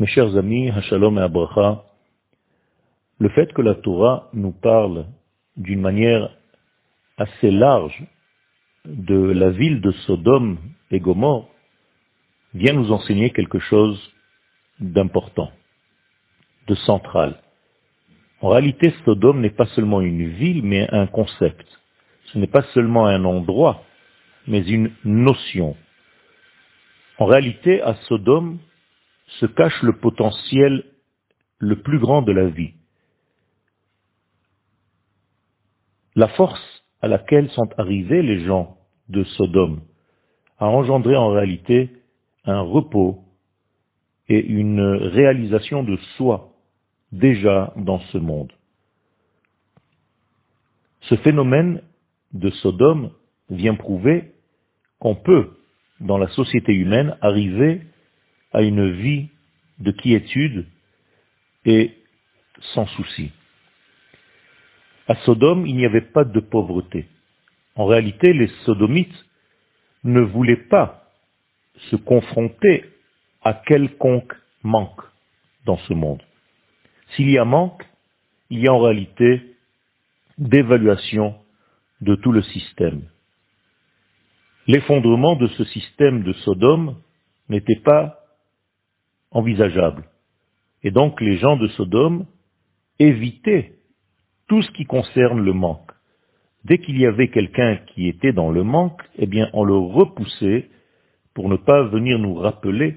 Mes chers amis, Hashalom et Abracha, le fait que la Torah nous parle d'une manière assez large de la ville de Sodome et Gomorre vient nous enseigner quelque chose d'important, de central. En réalité, Sodome n'est pas seulement une ville, mais un concept. Ce n'est pas seulement un endroit, mais une notion. En réalité, à Sodome se cache le potentiel le plus grand de la vie. La force à laquelle sont arrivés les gens de Sodome a engendré en réalité un repos et une réalisation de soi déjà dans ce monde. Ce phénomène de Sodome vient prouver qu'on peut, dans la société humaine, arriver à une vie de quiétude et sans souci. À Sodome, il n'y avait pas de pauvreté. En réalité, les sodomites ne voulaient pas se confronter à quelconque manque dans ce monde. S'il y a manque, il y a en réalité d'évaluation de tout le système. L'effondrement de ce système de Sodome n'était pas envisageable. Et donc les gens de Sodome évitaient tout ce qui concerne le manque. Dès qu'il y avait quelqu'un qui était dans le manque, eh bien, on le repoussait pour ne pas venir nous rappeler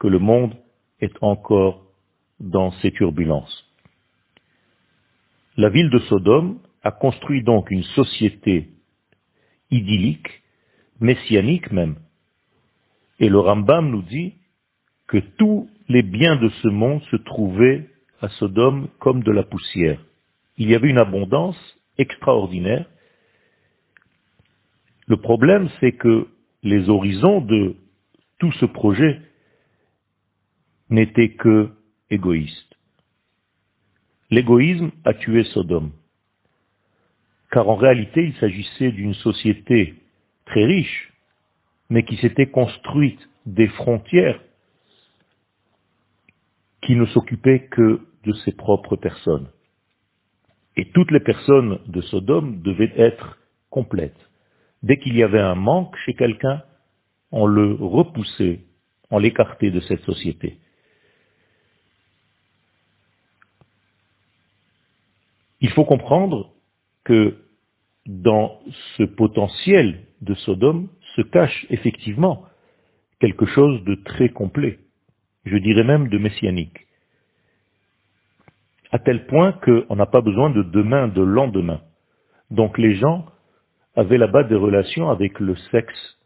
que le monde est encore dans ses turbulences. La ville de Sodome a construit donc une société idyllique, messianique même. Et le Rambam nous dit que tous les biens de ce monde se trouvaient à Sodome comme de la poussière il y avait une abondance extraordinaire. Le problème, c'est que les horizons de tout ce projet n'étaient que égoïstes. L'égoïsme a tué Sodome. Car en réalité, il s'agissait d'une société très riche, mais qui s'était construite des frontières qui ne s'occupaient que de ses propres personnes. Et toutes les personnes de Sodome devaient être complètes. Dès qu'il y avait un manque chez quelqu'un, on le repoussait, on l'écartait de cette société. Il faut comprendre que dans ce potentiel de Sodome se cache effectivement quelque chose de très complet, je dirais même de messianique à tel point qu'on n'a pas besoin de demain, de lendemain. Donc les gens avaient là-bas des relations avec le sexe,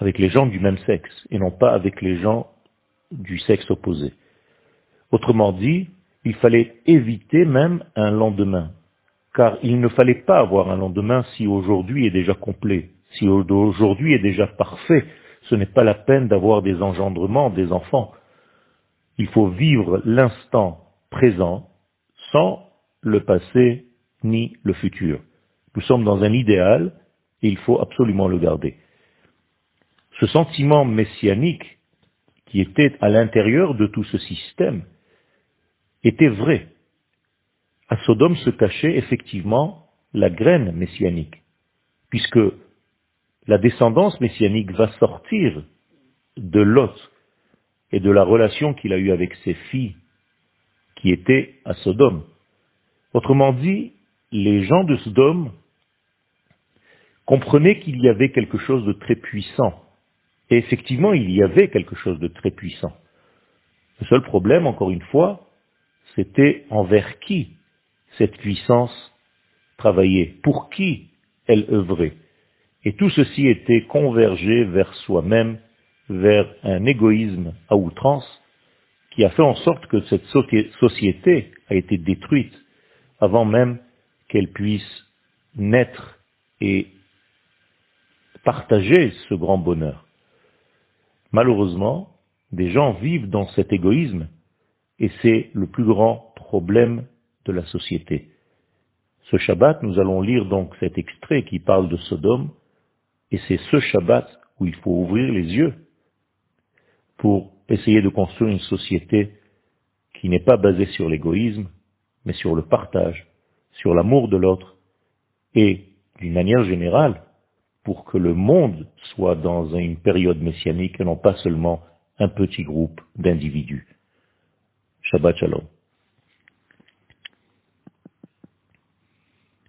avec les gens du même sexe, et non pas avec les gens du sexe opposé. Autrement dit, il fallait éviter même un lendemain, car il ne fallait pas avoir un lendemain si aujourd'hui est déjà complet, si aujourd'hui est déjà parfait. Ce n'est pas la peine d'avoir des engendrements, des enfants. Il faut vivre l'instant présent sans le passé ni le futur. Nous sommes dans un idéal et il faut absolument le garder. Ce sentiment messianique qui était à l'intérieur de tout ce système était vrai. À Sodome se cachait effectivement la graine messianique, puisque la descendance messianique va sortir de Lot et de la relation qu'il a eue avec ses filles qui était à Sodome. Autrement dit, les gens de Sodome comprenaient qu'il y avait quelque chose de très puissant. Et effectivement, il y avait quelque chose de très puissant. Le seul problème, encore une fois, c'était envers qui cette puissance travaillait, pour qui elle œuvrait. Et tout ceci était convergé vers soi-même, vers un égoïsme à outrance, qui a fait en sorte que cette société a été détruite avant même qu'elle puisse naître et partager ce grand bonheur. Malheureusement, des gens vivent dans cet égoïsme et c'est le plus grand problème de la société. Ce Shabbat, nous allons lire donc cet extrait qui parle de Sodome et c'est ce Shabbat où il faut ouvrir les yeux pour essayer de construire une société qui n'est pas basée sur l'égoïsme, mais sur le partage, sur l'amour de l'autre, et d'une manière générale, pour que le monde soit dans une période messianique et non pas seulement un petit groupe d'individus. Shabbat Shalom.